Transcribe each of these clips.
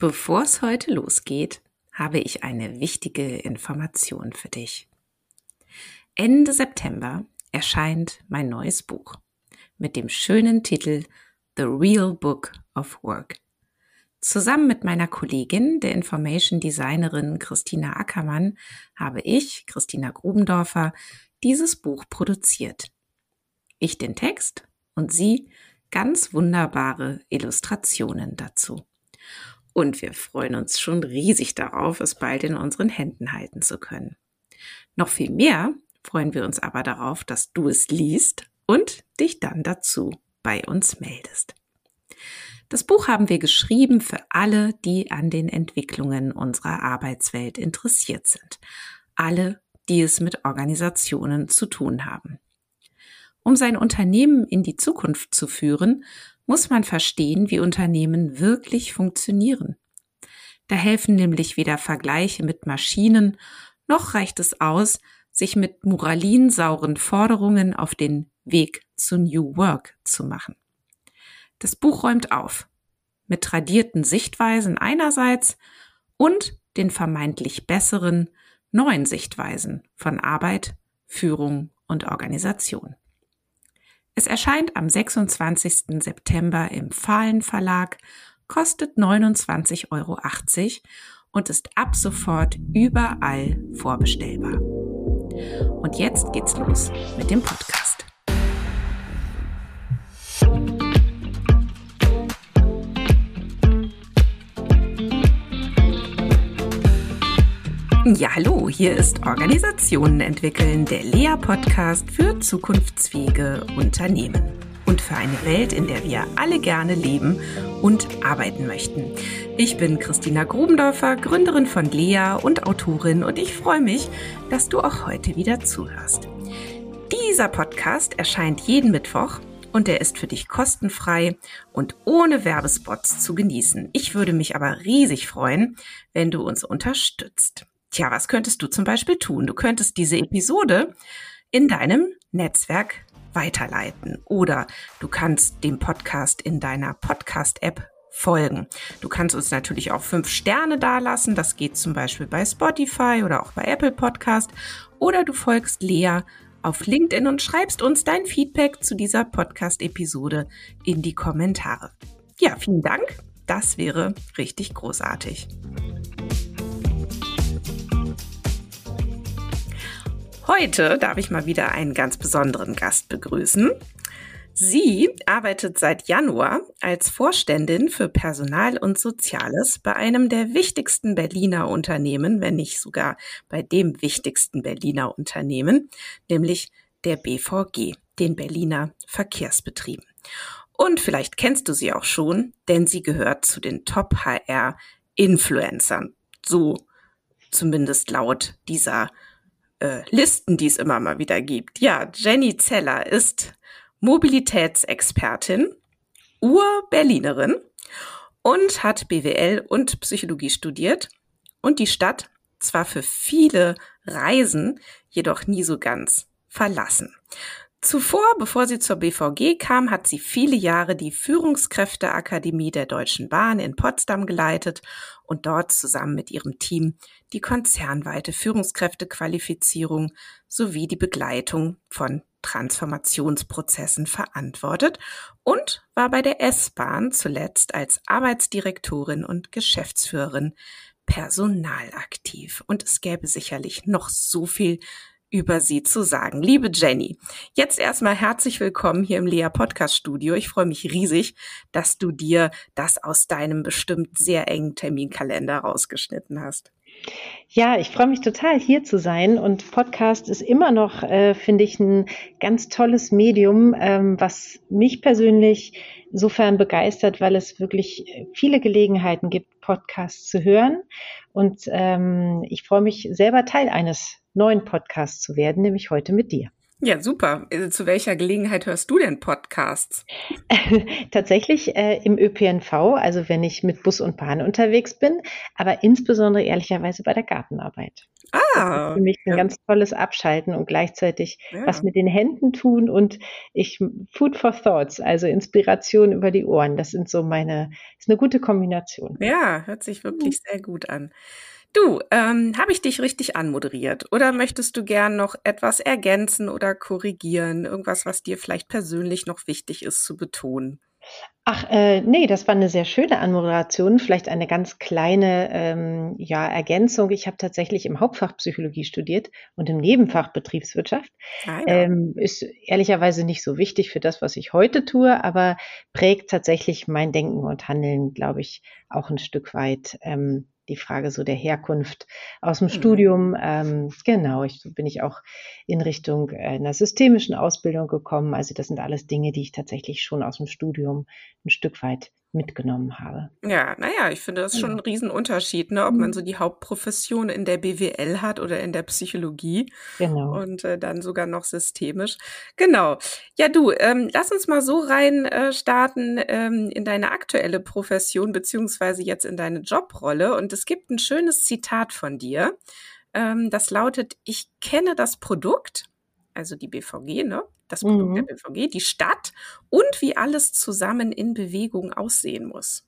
Bevor es heute losgeht, habe ich eine wichtige Information für dich. Ende September erscheint mein neues Buch mit dem schönen Titel The Real Book of Work. Zusammen mit meiner Kollegin, der Information Designerin Christina Ackermann, habe ich, Christina Grubendorfer, dieses Buch produziert. Ich den Text und sie ganz wunderbare Illustrationen dazu. Und wir freuen uns schon riesig darauf, es bald in unseren Händen halten zu können. Noch viel mehr freuen wir uns aber darauf, dass du es liest und dich dann dazu bei uns meldest. Das Buch haben wir geschrieben für alle, die an den Entwicklungen unserer Arbeitswelt interessiert sind. Alle, die es mit Organisationen zu tun haben. Um sein Unternehmen in die Zukunft zu führen, muss man verstehen, wie Unternehmen wirklich funktionieren. Da helfen nämlich weder Vergleiche mit Maschinen, noch reicht es aus, sich mit moralinsauren Forderungen auf den Weg zu New Work zu machen. Das Buch räumt auf mit tradierten Sichtweisen einerseits und den vermeintlich besseren neuen Sichtweisen von Arbeit, Führung und Organisation. Es erscheint am 26. September im Fahlen Verlag, kostet 29,80 Euro und ist ab sofort überall vorbestellbar. Und jetzt geht's los mit dem Podcast. Ja, hallo, hier ist Organisationen entwickeln, der Lea-Podcast für zukunftsfähige Unternehmen und für eine Welt, in der wir alle gerne leben und arbeiten möchten. Ich bin Christina Grubendorfer, Gründerin von Lea und Autorin und ich freue mich, dass du auch heute wieder zuhörst. Dieser Podcast erscheint jeden Mittwoch und er ist für dich kostenfrei und ohne Werbespots zu genießen. Ich würde mich aber riesig freuen, wenn du uns unterstützt. Tja, was könntest du zum Beispiel tun? Du könntest diese Episode in deinem Netzwerk weiterleiten oder du kannst dem Podcast in deiner Podcast-App folgen. Du kannst uns natürlich auch fünf Sterne dalassen. Das geht zum Beispiel bei Spotify oder auch bei Apple Podcast. Oder du folgst Lea auf LinkedIn und schreibst uns dein Feedback zu dieser Podcast-Episode in die Kommentare. Ja, vielen Dank. Das wäre richtig großartig. Heute darf ich mal wieder einen ganz besonderen Gast begrüßen. Sie arbeitet seit Januar als Vorständin für Personal und Soziales bei einem der wichtigsten Berliner Unternehmen, wenn nicht sogar bei dem wichtigsten Berliner Unternehmen, nämlich der BVG, den Berliner Verkehrsbetrieben. Und vielleicht kennst du sie auch schon, denn sie gehört zu den Top-HR-Influencern. So zumindest laut dieser äh, Listen, die es immer mal wieder gibt. Ja, Jenny Zeller ist Mobilitätsexpertin, Ur-Berlinerin und hat BWL und Psychologie studiert und die Stadt zwar für viele Reisen, jedoch nie so ganz verlassen. Zuvor, bevor sie zur BVG kam, hat sie viele Jahre die Führungskräfteakademie der Deutschen Bahn in Potsdam geleitet und dort zusammen mit ihrem Team die konzernweite Führungskräftequalifizierung sowie die Begleitung von Transformationsprozessen verantwortet und war bei der S-Bahn zuletzt als Arbeitsdirektorin und Geschäftsführerin Personal aktiv. Und es gäbe sicherlich noch so viel über sie zu sagen. Liebe Jenny, jetzt erstmal herzlich willkommen hier im Lea Podcast Studio. Ich freue mich riesig, dass du dir das aus deinem bestimmt sehr engen Terminkalender rausgeschnitten hast. Ja, ich freue mich total hier zu sein und Podcast ist immer noch, äh, finde ich, ein ganz tolles Medium, ähm, was mich persönlich insofern begeistert, weil es wirklich viele Gelegenheiten gibt, Podcasts zu hören. Und ähm, ich freue mich selber Teil eines neuen Podcast zu werden, nämlich heute mit dir. Ja, super. Äh, zu welcher Gelegenheit hörst du denn Podcasts? Tatsächlich äh, im ÖPNV, also wenn ich mit Bus und Bahn unterwegs bin, aber insbesondere ehrlicherweise bei der Gartenarbeit. Ah, für mich ein ja. ganz tolles Abschalten und gleichzeitig ja. was mit den Händen tun und ich Food for Thoughts, also Inspiration über die Ohren. Das sind so meine, ist eine gute Kombination. Ja, hört sich wirklich mhm. sehr gut an. Du, ähm, habe ich dich richtig anmoderiert oder möchtest du gern noch etwas ergänzen oder korrigieren? Irgendwas, was dir vielleicht persönlich noch wichtig ist zu betonen? Ach, äh, ne, das war eine sehr schöne Anmoderation. Vielleicht eine ganz kleine, ähm, ja, Ergänzung. Ich habe tatsächlich im Hauptfach Psychologie studiert und im Nebenfach Betriebswirtschaft. Ah, ja. Ähm, ist ehrlicherweise nicht so wichtig für das, was ich heute tue, aber prägt tatsächlich mein Denken und Handeln, glaube ich, auch ein Stück weit. Ähm, die Frage so der Herkunft aus dem mhm. Studium. Ähm, genau, ich bin ich auch in Richtung einer systemischen Ausbildung gekommen. Also das sind alles Dinge, die ich tatsächlich schon aus dem Studium ein Stück weit mitgenommen habe. Ja, naja, ich finde das ist schon ein Riesenunterschied, ne, ob man mhm. so die Hauptprofession in der BWL hat oder in der Psychologie. Genau. Und äh, dann sogar noch systemisch. Genau. Ja, du, ähm, lass uns mal so rein äh, starten ähm, in deine aktuelle Profession, beziehungsweise jetzt in deine Jobrolle. Und es gibt ein schönes Zitat von dir. Ähm, das lautet, ich kenne das Produkt, also die BVG, ne? das Produkt mhm. der BVG, die Stadt und wie alles zusammen in Bewegung aussehen muss.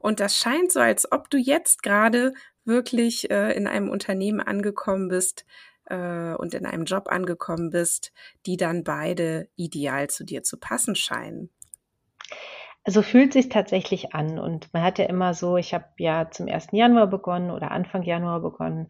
Und das scheint so, als ob du jetzt gerade wirklich äh, in einem Unternehmen angekommen bist äh, und in einem Job angekommen bist, die dann beide ideal zu dir zu passen scheinen. Also fühlt sich tatsächlich an und man hat ja immer so, ich habe ja zum 1. Januar begonnen oder Anfang Januar begonnen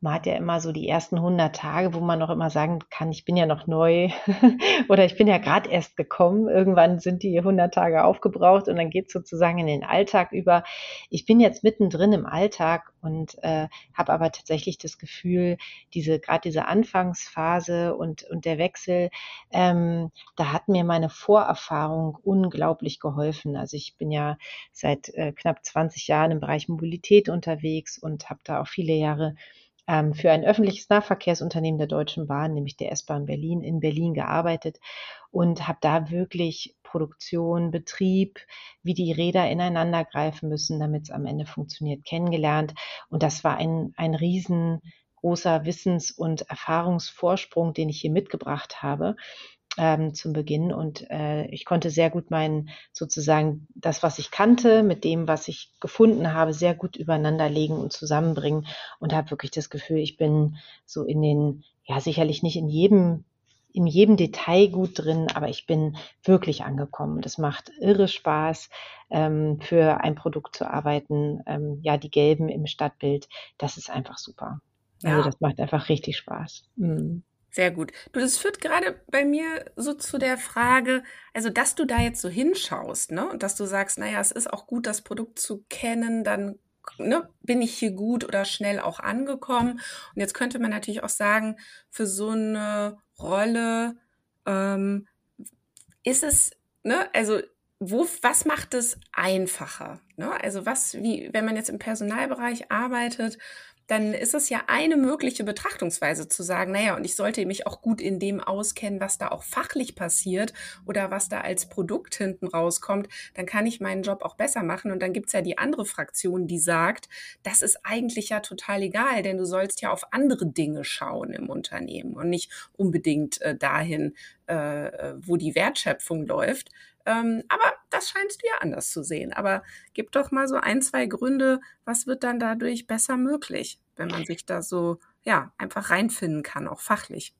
man hat ja immer so die ersten 100 Tage, wo man noch immer sagen kann, ich bin ja noch neu oder ich bin ja gerade erst gekommen. Irgendwann sind die 100 Tage aufgebraucht und dann geht es sozusagen in den Alltag über. Ich bin jetzt mittendrin im Alltag und äh, habe aber tatsächlich das Gefühl, diese gerade diese Anfangsphase und, und der Wechsel, ähm, da hat mir meine Vorerfahrung unglaublich geholfen. Also ich bin ja seit äh, knapp 20 Jahren im Bereich Mobilität unterwegs und habe da auch viele Jahre ähm, für ein öffentliches Nahverkehrsunternehmen der Deutschen Bahn, nämlich der S-Bahn Berlin, in Berlin gearbeitet und habe da wirklich Produktion, Betrieb, wie die Räder ineinander greifen müssen, damit es am Ende funktioniert, kennengelernt. Und das war ein, ein riesengroßer Wissens- und Erfahrungsvorsprung, den ich hier mitgebracht habe ähm, zum Beginn und äh, ich konnte sehr gut meinen sozusagen das, was ich kannte, mit dem, was ich gefunden habe, sehr gut übereinander legen und zusammenbringen und habe wirklich das Gefühl, ich bin so in den, ja sicherlich nicht in jedem in jedem Detail gut drin, aber ich bin wirklich angekommen. Das macht irre Spaß, ähm, für ein Produkt zu arbeiten. Ähm, ja, die Gelben im Stadtbild, das ist einfach super. Also ja. Also das macht einfach richtig Spaß. Mhm. Sehr gut. Du, das führt gerade bei mir so zu der Frage, also dass du da jetzt so hinschaust, ne? Und dass du sagst, naja, es ist auch gut, das Produkt zu kennen, dann ne, bin ich hier gut oder schnell auch angekommen. Und jetzt könnte man natürlich auch sagen, für so eine Rolle ähm, ist es, ne, also wo, was macht es einfacher? Ne? Also was, wie, wenn man jetzt im Personalbereich arbeitet, dann ist es ja eine mögliche Betrachtungsweise zu sagen, naja, und ich sollte mich auch gut in dem auskennen, was da auch fachlich passiert oder was da als Produkt hinten rauskommt, dann kann ich meinen Job auch besser machen. Und dann gibt's ja die andere Fraktion, die sagt, das ist eigentlich ja total egal, denn du sollst ja auf andere Dinge schauen im Unternehmen und nicht unbedingt äh, dahin, äh, wo die Wertschöpfung läuft. Ähm, aber das scheinst du ja anders zu sehen. Aber gib doch mal so ein, zwei Gründe, was wird dann dadurch besser möglich, wenn man sich da so, ja, einfach reinfinden kann, auch fachlich.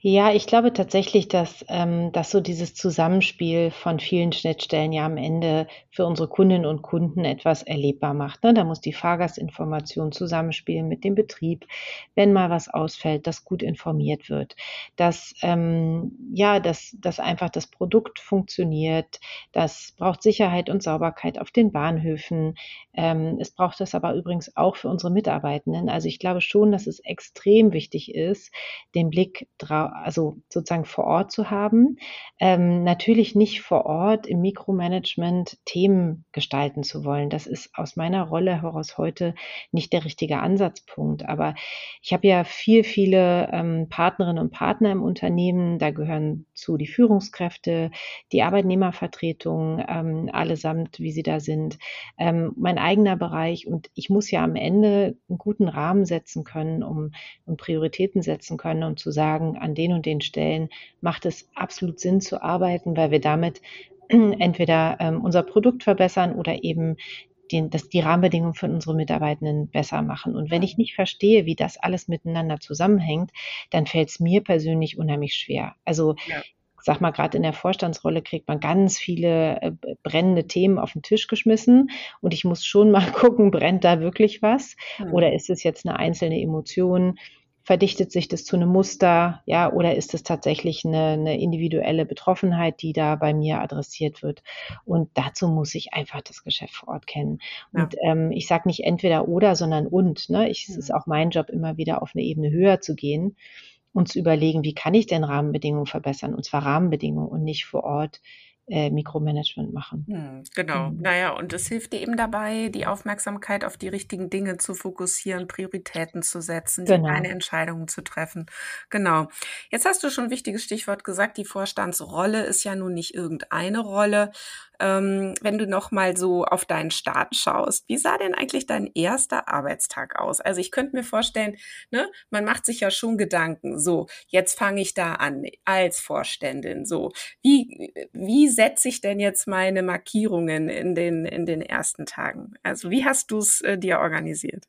Ja, ich glaube tatsächlich, dass, ähm, dass so dieses Zusammenspiel von vielen Schnittstellen ja am Ende für unsere Kundinnen und Kunden etwas erlebbar macht. Ne? Da muss die Fahrgastinformation zusammenspielen mit dem Betrieb, wenn mal was ausfällt, dass gut informiert wird, dass ähm, ja, dass, dass einfach das Produkt funktioniert. Das braucht Sicherheit und Sauberkeit auf den Bahnhöfen. Ähm, es braucht das aber übrigens auch für unsere Mitarbeitenden. Also ich glaube schon, dass es extrem wichtig ist, den Blick also sozusagen vor Ort zu haben. Ähm, natürlich nicht vor Ort im Mikromanagement Themen gestalten zu wollen. Das ist aus meiner Rolle heraus heute nicht der richtige Ansatzpunkt. Aber ich habe ja viel, viele ähm, Partnerinnen und Partner im Unternehmen. Da gehören zu die Führungskräfte, die Arbeitnehmervertretung, ähm, allesamt, wie sie da sind, ähm, mein eigener Bereich. Und ich muss ja am Ende einen guten Rahmen setzen können, um, um Prioritäten setzen können und zu sagen, an den und den Stellen macht es absolut Sinn zu arbeiten, weil wir damit entweder ähm, unser Produkt verbessern oder eben den, dass die Rahmenbedingungen für unsere Mitarbeitenden besser machen. Und wenn ich nicht verstehe, wie das alles miteinander zusammenhängt, dann fällt es mir persönlich unheimlich schwer. Also ja sag mal, gerade in der Vorstandsrolle kriegt man ganz viele äh, brennende Themen auf den Tisch geschmissen und ich muss schon mal gucken, brennt da wirklich was? Mhm. Oder ist es jetzt eine einzelne Emotion? Verdichtet sich das zu einem Muster, ja, oder ist es tatsächlich eine, eine individuelle Betroffenheit, die da bei mir adressiert wird? Und dazu muss ich einfach das Geschäft vor Ort kennen. Ja. Und ähm, ich sage nicht entweder oder, sondern und. Ne? Ich, Es ist auch mein Job, immer wieder auf eine Ebene höher zu gehen und zu überlegen, wie kann ich denn Rahmenbedingungen verbessern? Und zwar Rahmenbedingungen und nicht vor Ort äh, Mikromanagement machen. Hm, genau. Mhm. Naja, und es hilft dir eben dabei, die Aufmerksamkeit auf die richtigen Dinge zu fokussieren, Prioritäten zu setzen, genau. deine Entscheidungen zu treffen. Genau. Jetzt hast du schon ein wichtiges Stichwort gesagt. Die Vorstandsrolle ist ja nun nicht irgendeine Rolle, ähm, wenn du noch mal so auf deinen Start schaust, wie sah denn eigentlich dein erster Arbeitstag aus? Also ich könnte mir vorstellen, ne, man macht sich ja schon Gedanken, so, jetzt fange ich da an als Vorständin, so, wie, wie setze ich denn jetzt meine Markierungen in den, in den ersten Tagen? Also wie hast du es äh, dir organisiert?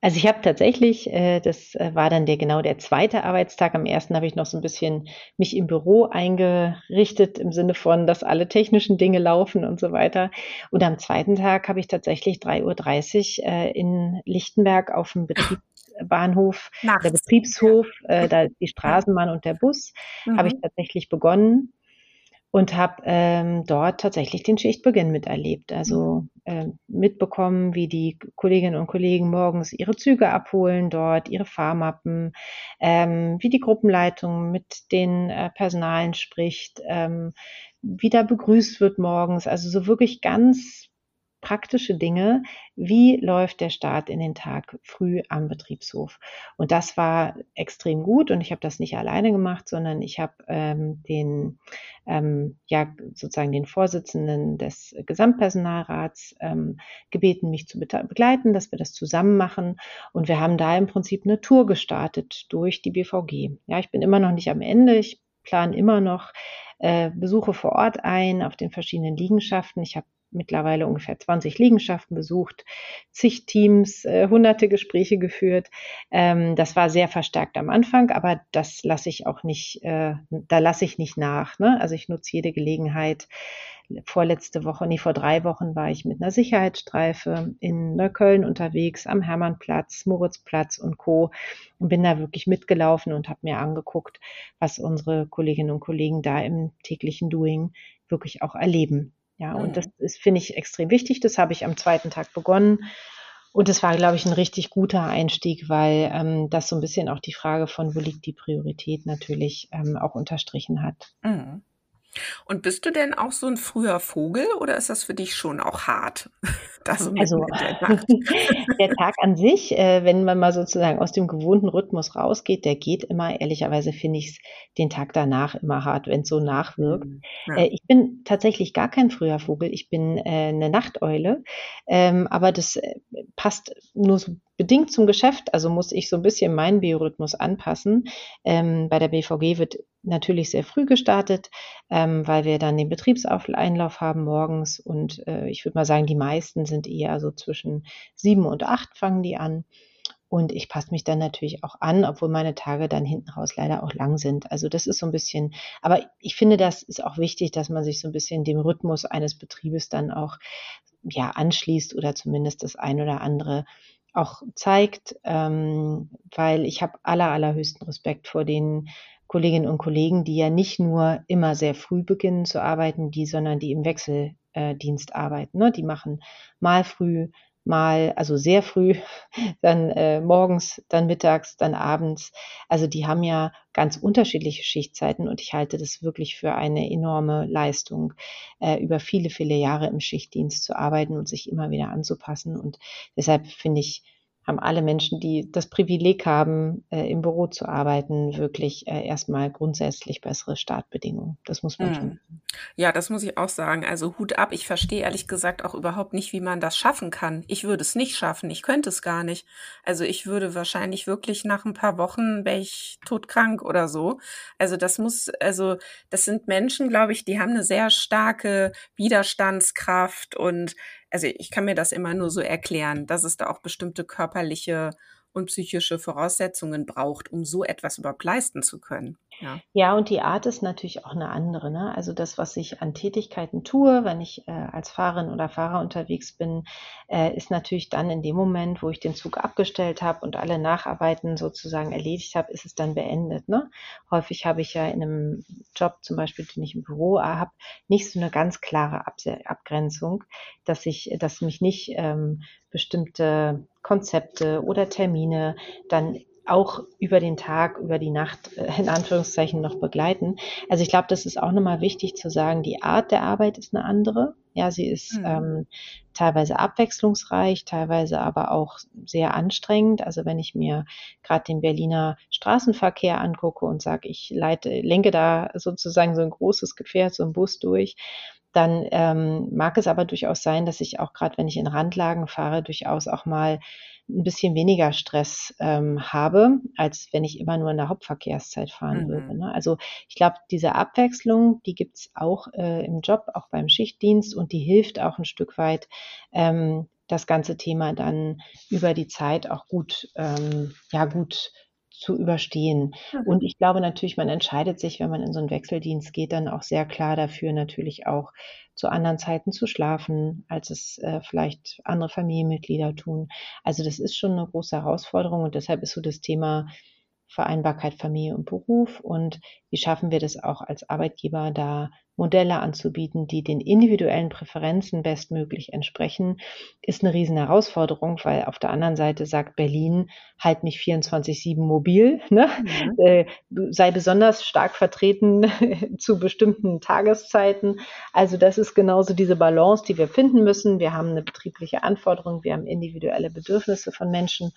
Also ich habe tatsächlich, äh, das äh, war dann der genau der zweite Arbeitstag. Am ersten habe ich noch so ein bisschen mich im Büro eingerichtet im Sinne von, dass alle technischen Dinge laufen und so weiter. Und am zweiten Tag habe ich tatsächlich 3.30 Uhr äh, in Lichtenberg auf dem Betriebsbahnhof, Nachts. der Betriebshof, äh, da die Straßenbahn und der Bus, mhm. habe ich tatsächlich begonnen und habe ähm, dort tatsächlich den Schichtbeginn miterlebt. Also äh, mitbekommen, wie die Kolleginnen und Kollegen morgens ihre Züge abholen, dort ihre Fahrmappen, ähm, wie die Gruppenleitung mit den äh, Personalen spricht, ähm, wie da begrüßt wird morgens. Also so wirklich ganz praktische Dinge. Wie läuft der Start in den Tag früh am Betriebshof? Und das war extrem gut und ich habe das nicht alleine gemacht, sondern ich habe ähm, den, ähm, ja, sozusagen den Vorsitzenden des Gesamtpersonalrats ähm, gebeten, mich zu begleiten, dass wir das zusammen machen. Und wir haben da im Prinzip eine Tour gestartet durch die BVG. Ja, ich bin immer noch nicht am Ende. Ich plane immer noch äh, Besuche vor Ort ein auf den verschiedenen Liegenschaften. Ich habe mittlerweile ungefähr 20 Liegenschaften besucht, zig Teams, äh, hunderte Gespräche geführt. Ähm, das war sehr verstärkt am Anfang, aber das lasse ich auch nicht, äh, da lasse ich nicht nach. Ne? Also ich nutze jede Gelegenheit. Vorletzte Woche, nee, vor drei Wochen war ich mit einer Sicherheitsstreife in Neukölln unterwegs, am Hermannplatz, Moritzplatz und Co. und bin da wirklich mitgelaufen und habe mir angeguckt, was unsere Kolleginnen und Kollegen da im täglichen Doing wirklich auch erleben. Ja, mhm. und das ist, finde ich, extrem wichtig. Das habe ich am zweiten Tag begonnen. Und es war, glaube ich, ein richtig guter Einstieg, weil ähm, das so ein bisschen auch die Frage von, wo liegt die Priorität natürlich ähm, auch unterstrichen hat. Mhm. Und bist du denn auch so ein früher Vogel oder ist das für dich schon auch hart? Das also der, der, Tag an sich, äh, wenn man mal sozusagen aus dem gewohnten Rhythmus rausgeht, der geht immer, ehrlicherweise finde ich es den Tag danach immer hart, wenn es so nachwirkt. Mhm, ja. Äh, ich bin tatsächlich gar kein früher Vogel, ich bin äh, eine Nachteule, ähm, aber das äh, passt nur so bedingt zum Geschäft, also muss ich so ein bisschen meinen Biorhythmus anpassen. Ähm, bei der BVG wird natürlich sehr früh gestartet, ähm, weil wir dann den Betriebseinlauf haben morgens und äh, ich würde mal sagen, die meisten sind eher so zwischen sieben und acht fangen die an. Und ich passe mich dann natürlich auch an, obwohl meine Tage dann hinten raus leider auch lang sind. Also das ist so ein bisschen, aber ich finde, das ist auch wichtig, dass man sich so ein bisschen dem Rhythmus eines Betriebes dann auch ja anschließt oder zumindest das ein oder andere auch zeigt, ähm, weil ich habe aller, allerhöchsten Respekt vor den Kolleginnen und Kollegen, die ja nicht nur immer sehr früh beginnen zu arbeiten, die, sondern die im Wechseldienst arbeiten. Ne? Die machen mal früh, mal, also sehr früh, dann äh, morgens, dann mittags, dann abends. Also die haben ja ganz unterschiedliche Schichtzeiten und ich halte das wirklich für eine enorme Leistung, äh, über viele, viele Jahre im Schichtdienst zu arbeiten und sich immer wieder anzupassen. Und deshalb finde ich, haben alle Menschen, die das Privileg haben, äh, im Büro zu arbeiten, wirklich äh, erstmal grundsätzlich bessere Startbedingungen. Das muss man Mhm. schon. Ja, das muss ich auch sagen. Also Hut ab. Ich verstehe ehrlich gesagt auch überhaupt nicht, wie man das schaffen kann. Ich würde es nicht schaffen. Ich könnte es gar nicht. Also ich würde wahrscheinlich wirklich nach ein paar Wochen wäre ich todkrank oder so. Also das muss, also das sind Menschen, glaube ich, die haben eine sehr starke Widerstandskraft und also ich kann mir das immer nur so erklären, dass es da auch bestimmte körperliche und psychische Voraussetzungen braucht, um so etwas überhaupt leisten zu können. Ja. Ja, und die Art ist natürlich auch eine andere. Ne? Also das, was ich an Tätigkeiten tue, wenn ich äh, als Fahrerin oder Fahrer unterwegs bin, äh, ist natürlich dann in dem Moment, wo ich den Zug abgestellt habe und alle Nacharbeiten sozusagen erledigt habe, ist es dann beendet. Ne? Häufig habe ich ja in einem Job, zum Beispiel, den ich im Büro habe, nicht so eine ganz klare Abse Abgrenzung, dass ich, dass mich nicht ähm, bestimmte Konzepte oder Termine dann auch über den Tag, über die Nacht äh, in Anführungszeichen noch begleiten. Also ich glaube, das ist auch nochmal wichtig zu sagen, die Art der Arbeit ist eine andere. Ja, sie ist Mhm. ähm, teilweise abwechslungsreich, teilweise aber auch sehr anstrengend. Also wenn ich mir gerade den Berliner Straßenverkehr angucke und sage, ich leite, lenke da sozusagen so ein großes Gefährt, so ein Bus durch, dann ähm, mag es aber durchaus sein, dass ich auch gerade, wenn ich in Randlagen fahre, durchaus auch mal ein bisschen weniger Stress ähm, habe, als wenn ich immer nur in der Hauptverkehrszeit fahren Mhm. würde. Ne? Also ich glaube, diese Abwechslung, die gibt's auch äh, im Job, auch beim Schichtdienst und die hilft auch ein Stück weit, ähm, das ganze Thema dann über die Zeit auch gut, ähm, ja, gut zu überstehen. Mhm. Und ich glaube natürlich, man entscheidet sich, wenn man in so einen Wechseldienst geht, dann auch sehr klar dafür, natürlich auch zu anderen Zeiten zu schlafen, als es äh, vielleicht andere Familienmitglieder tun. Also das ist schon eine große Herausforderung und deshalb ist so das Thema Vereinbarkeit Familie und Beruf und wie schaffen wir das auch als Arbeitgeber, da Modelle anzubieten, die den individuellen Präferenzen bestmöglich entsprechen, ist eine riesen Herausforderung, weil auf der anderen Seite sagt Berlin, halt mich 24-7 mobil, ne? Mhm. äh, sei besonders stark vertreten zu bestimmten Tageszeiten. Also das ist genauso diese Balance, die wir finden müssen. Wir haben eine betriebliche Anforderung, wir haben individuelle Bedürfnisse von Menschen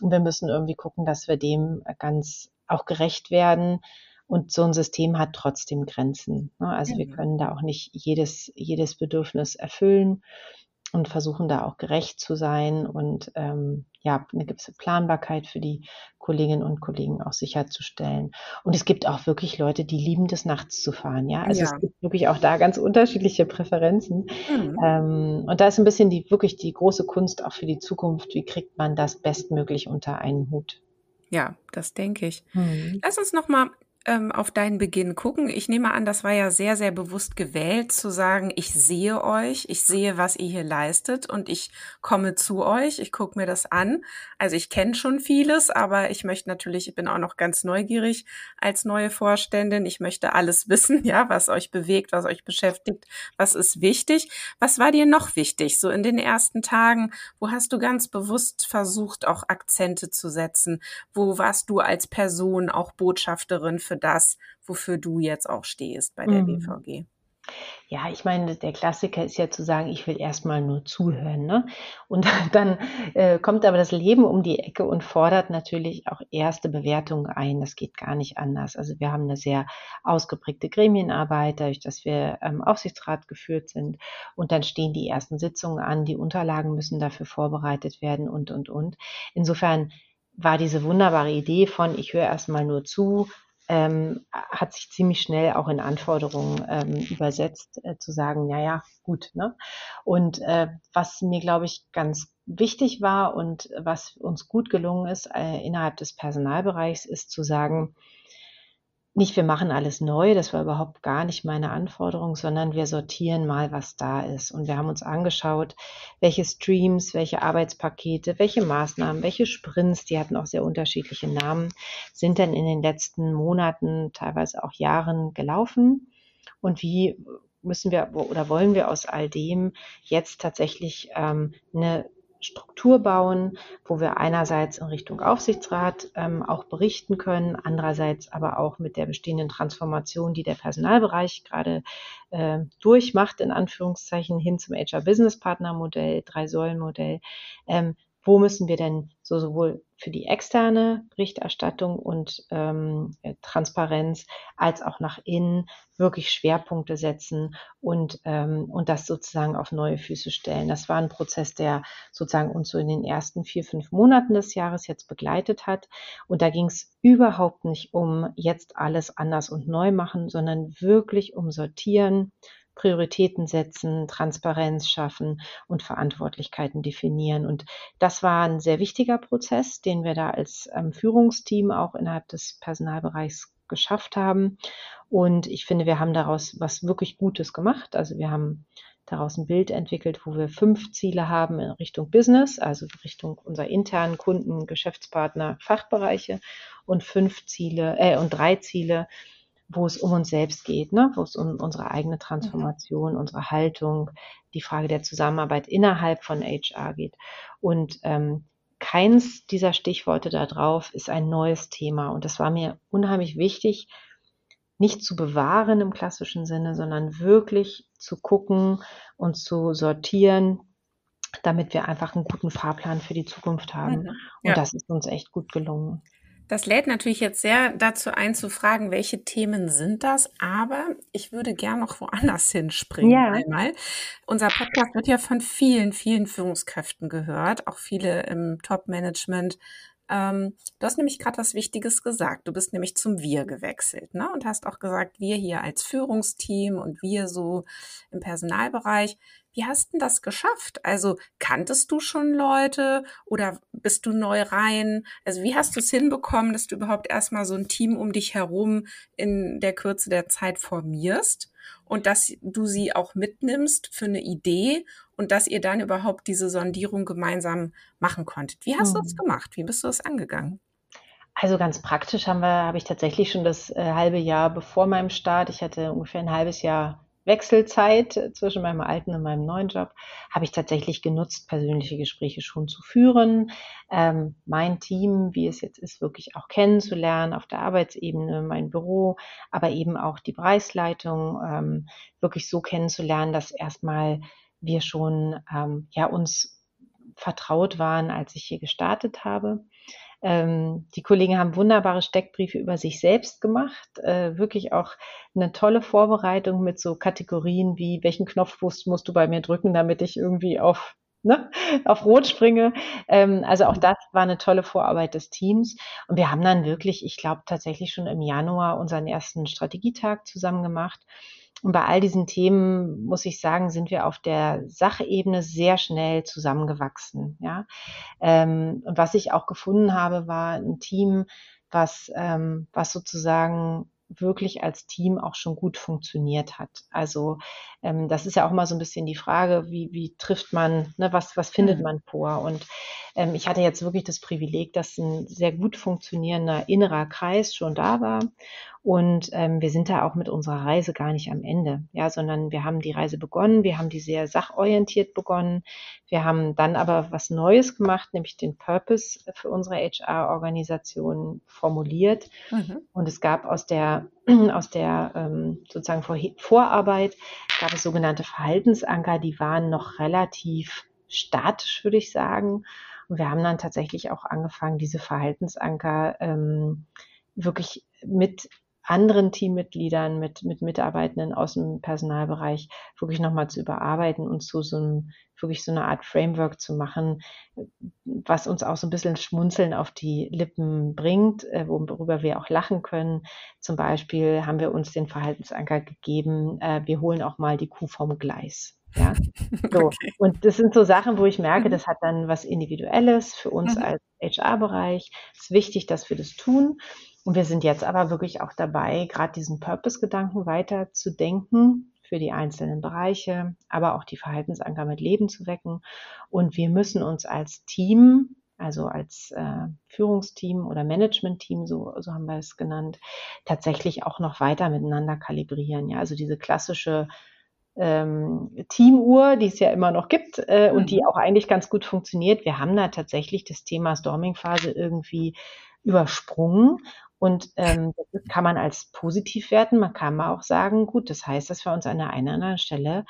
und wir müssen irgendwie gucken, dass wir dem ganz auch gerecht werden. Und so ein System hat trotzdem Grenzen. Ne? Also wir Mhm. können da auch nicht jedes, jedes Bedürfnis erfüllen und versuchen da auch gerecht zu sein und ähm, ja, eine gewisse Planbarkeit für die Kolleginnen und Kollegen auch sicherzustellen. Und es gibt auch wirklich Leute, die lieben das nachts zu fahren. Ja, also Ja. es gibt wirklich auch da ganz unterschiedliche Präferenzen. Mhm. Ähm, und da ist ein bisschen die wirklich die große Kunst auch für die Zukunft. Wie kriegt man das bestmöglich unter einen Hut? Ja, das denke ich. Mhm. Lass uns noch mal ähm, auf deinen Beginn gucken. Ich nehme an, das war ja sehr, sehr bewusst gewählt, zu sagen, ich sehe euch, ich sehe, was ihr hier leistet und ich komme zu euch, ich gucke mir das an. Also ich kenne schon vieles, aber ich möchte natürlich, ich bin auch noch ganz neugierig als neue Vorständin. Ich möchte alles wissen, ja, was euch bewegt, was euch beschäftigt, was ist wichtig. Was war dir noch wichtig, so in den ersten Tagen? Wo hast du ganz bewusst versucht, auch Akzente zu setzen? Wo warst du als Person auch Botschafterin für das, wofür du jetzt auch stehst bei der Mhm. BVG? Ja, ich meine, der Klassiker ist ja zu sagen, ich will erstmal nur zuhören. Ne? Und dann äh, kommt aber das Leben um die Ecke und fordert natürlich auch erste Bewertungen ein. Das geht gar nicht anders. Also wir haben eine sehr ausgeprägte Gremienarbeit, dadurch, dass wir ähm, Aufsichtsrat geführt sind. Und dann stehen die ersten Sitzungen an, die Unterlagen müssen dafür vorbereitet werden und, und, und. Insofern war diese wunderbare Idee von, ich höre erstmal nur zu, ähm, hat sich ziemlich schnell auch in Anforderungen ähm, übersetzt, äh, zu sagen, ja, ja, gut. Ne? Und äh, was mir, glaube ich, ganz wichtig war und was uns gut gelungen ist äh, innerhalb des Personalbereichs, ist zu sagen, nicht wir machen alles neu, das war überhaupt gar nicht meine Anforderung, sondern wir sortieren mal, was da ist. Und wir haben uns angeschaut, welche Streams, welche Arbeitspakete, welche Maßnahmen, welche Sprints, die hatten auch sehr unterschiedliche Namen, sind denn in den letzten Monaten, teilweise auch Jahren gelaufen. Und wie müssen wir oder wollen wir aus all dem jetzt tatsächlich ähm, eine Struktur bauen, wo wir einerseits in Richtung Aufsichtsrat ähm, auch berichten können, andererseits aber auch mit der bestehenden Transformation, die der Personalbereich gerade äh, durchmacht, in Anführungszeichen hin zum HR-Business-Partner-Modell, Drei-Säulen-Modell, ähm, wo müssen wir denn so sowohl für die externe Berichterstattung und ähm, Transparenz als auch nach innen wirklich Schwerpunkte setzen und, ähm, und das sozusagen auf neue Füße stellen. Das war ein Prozess, der sozusagen uns so in den ersten vier, fünf Monaten des Jahres jetzt begleitet hat. Und da ging es überhaupt nicht um jetzt alles anders und neu machen, sondern wirklich um Sortieren, Prioritäten setzen, Transparenz schaffen und Verantwortlichkeiten definieren. Und das war ein sehr wichtiger Prozess, den wir da als ähm, Führungsteam auch innerhalb des Personalbereichs geschafft haben. Und ich finde, wir haben daraus was wirklich Gutes gemacht. Also wir haben daraus ein Bild entwickelt, wo wir fünf Ziele haben in Richtung Business, also Richtung unserer internen Kunden, Geschäftspartner, Fachbereiche und fünf Ziele äh, und drei Ziele wo es um uns selbst geht, ne? wo es um unsere eigene Transformation, mhm. unsere Haltung, die Frage der Zusammenarbeit innerhalb von HR geht. Und ähm, keins dieser Stichworte da drauf ist ein neues Thema. Und das war mir unheimlich wichtig, nicht zu bewahren im klassischen Sinne, sondern wirklich zu gucken und zu sortieren, damit wir einfach einen guten Fahrplan für die Zukunft haben. Mhm. Ja. Und das ist uns echt gut gelungen. Das lädt natürlich jetzt sehr dazu ein, zu fragen, welche Themen sind das? Aber ich würde gern noch woanders hinspringen ja. einmal. Unser Podcast wird ja von vielen, vielen Führungskräften gehört, auch viele im Top-Management. Ähm, du hast nämlich gerade was Wichtiges gesagt. Du bist nämlich zum Wir gewechselt ne? und hast auch gesagt, wir hier als Führungsteam und wir so im Personalbereich. Wie hast du das geschafft? Also kanntest du schon Leute oder bist du neu rein? Also wie hast du es hinbekommen, dass du überhaupt erstmal so ein Team um dich herum in der Kürze der Zeit formierst und dass du sie auch mitnimmst für eine Idee und dass ihr dann überhaupt diese Sondierung gemeinsam machen konntet? Wie hast mhm. du das gemacht? Wie bist du das angegangen? Also ganz praktisch haben wir, habe ich tatsächlich schon das äh, halbe Jahr bevor meinem Start, ich hatte ungefähr ein halbes Jahr Wechselzeit zwischen meinem alten und meinem neuen Job habe ich tatsächlich genutzt, persönliche Gespräche schon zu führen, ähm, mein Team, wie es jetzt ist, wirklich auch kennenzulernen auf der Arbeitsebene, mein Büro, aber eben auch die Preisleitung ähm, wirklich so kennenzulernen, dass erstmal wir schon ähm, ja uns vertraut waren, als ich hier gestartet habe. Ähm, die Kollegen haben wunderbare Steckbriefe über sich selbst gemacht. Äh, wirklich auch eine tolle Vorbereitung mit so Kategorien wie, welchen Knopf musst, musst du bei mir drücken, damit ich irgendwie auf Ne, auf Rot springe. Ähm, also auch das war eine tolle Vorarbeit des Teams. Und wir haben dann wirklich, ich glaube, tatsächlich schon im Januar unseren ersten Strategietag zusammen gemacht. Und bei all diesen Themen, muss ich sagen, sind wir auf der Sachebene sehr schnell zusammengewachsen. Ja? Ähm, und was ich auch gefunden habe, war ein Team, was, ähm, was sozusagen wirklich als Team auch schon gut funktioniert hat. Also ähm, das ist ja auch mal so ein bisschen die Frage, wie, wie trifft man, ne, was, was findet mhm. man vor? Und ähm, ich hatte jetzt wirklich das Privileg, dass ein sehr gut funktionierender innerer Kreis schon da war. Und ähm, wir sind da auch mit unserer Reise gar nicht am Ende, ja, sondern wir haben die Reise begonnen, wir haben die sehr sachorientiert begonnen. Wir haben dann aber was Neues gemacht, nämlich den Purpose für unsere HR-Organisation formuliert. Mhm. Und es gab aus der aus der ähm, sozusagen Vor Vorarbeit gab es sogenannte Verhaltensanker, die waren noch relativ statisch, würde ich sagen. Und wir haben dann tatsächlich auch angefangen, diese Verhaltensanker ähm, wirklich mit anderen Teammitgliedern, mit, mit Mitarbeitenden aus dem Personalbereich wirklich nochmal zu überarbeiten und zu so einem, wirklich so eine Art Framework zu machen, was uns auch so ein bisschen Schmunzeln auf die Lippen bringt, äh, worüber wir auch lachen können. Zum Beispiel haben wir uns den Verhaltensanker gegeben, äh, wir holen auch mal die Kuh vom Gleis. Ja, so. Okay. Und das sind so Sachen, wo ich merke, mhm. das hat dann was Individuelles für uns mhm. als HR-Bereich. Es ist wichtig, dass wir das tun. Und wir sind jetzt aber wirklich auch dabei, gerade diesen Purpose-Gedanken weiter zu denken für die einzelnen Bereiche, aber auch die Verhaltensanker mit Leben zu wecken. Und wir müssen uns als Team, also als äh, Führungsteam oder Management-Team, so, so haben wir es genannt, tatsächlich auch noch weiter miteinander kalibrieren. Ja, also diese klassische ähm, Teamuhr, die es ja immer noch gibt äh, und die mhm. auch eigentlich ganz gut funktioniert. Wir haben da tatsächlich das Thema Storming-Phase irgendwie übersprungen und ähm, das kann man als positiv werten. Man kann mal auch sagen, gut, das heißt, dass wir uns an der einen oder anderen Stelle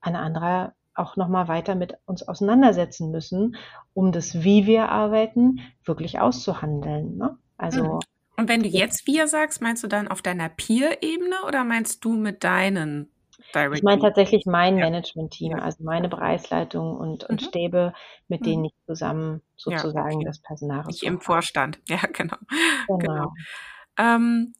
an anderer auch nochmal weiter mit uns auseinandersetzen müssen, um das, wie wir arbeiten, wirklich auszuhandeln. Ne? Also mhm. und wenn du jetzt wir sagst, meinst du dann auf deiner Peer-Ebene oder meinst du mit deinen Direct ich meine tatsächlich mein ja. Management-Team, ja. also meine Bereichsleitung und, und mhm. Stäbe, mit mhm. denen ich zusammen sozusagen okay. das Personal Ich im Vorstand, ja, genau. Genau. genau. Ähm,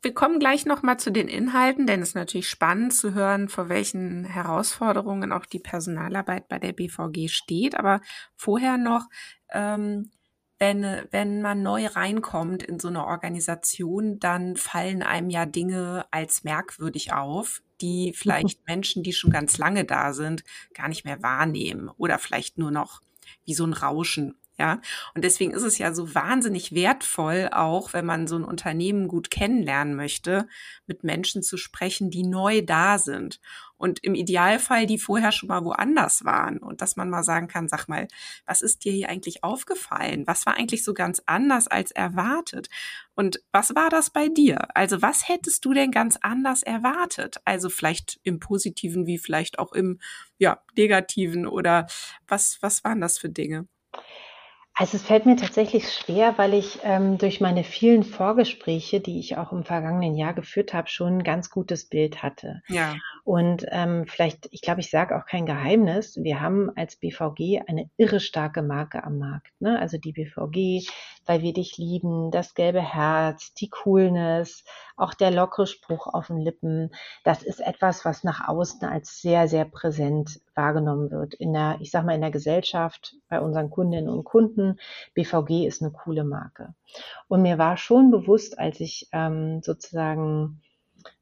wir kommen gleich nochmal zu den Inhalten, denn es ist natürlich spannend zu hören, vor welchen Herausforderungen auch die Personalarbeit bei der BVG steht. Aber vorher noch, ähm, wenn, wenn man neu reinkommt in so eine Organisation, dann fallen einem ja Dinge als merkwürdig auf, die vielleicht Menschen, die schon ganz lange da sind, gar nicht mehr wahrnehmen oder vielleicht nur noch wie so ein Rauschen ja, und deswegen ist es ja so wahnsinnig wertvoll, auch wenn man so ein Unternehmen gut kennenlernen möchte, mit Menschen zu sprechen, die neu da sind. Und im Idealfall, die vorher schon mal woanders waren. Und dass man mal sagen kann, sag mal, was ist dir hier eigentlich aufgefallen? Was war eigentlich so ganz anders als erwartet? Und was war das bei dir? Also was hättest du denn ganz anders erwartet? Also vielleicht im Positiven wie vielleicht auch im, ja, Negativen oder was, was waren das für Dinge? Also es fällt mir tatsächlich schwer, weil ich ähm, durch meine vielen Vorgespräche, die ich auch im vergangenen Jahr geführt habe, schon ein ganz gutes Bild hatte. Ja. Und ähm, vielleicht, ich glaube, ich sage auch kein Geheimnis, wir haben als BVG eine irre starke Marke am Markt. Ne? Also die BVG, weil wir dich lieben, das gelbe Herz, die Coolness, auch der lockere Spruch auf den Lippen. Das ist etwas, was nach außen als sehr, sehr präsent wahrgenommen wird. In der, ich sag mal, in der Gesellschaft, bei unseren Kundinnen und Kunden. BVG ist eine coole Marke. Und mir war schon bewusst, als ich ähm, sozusagen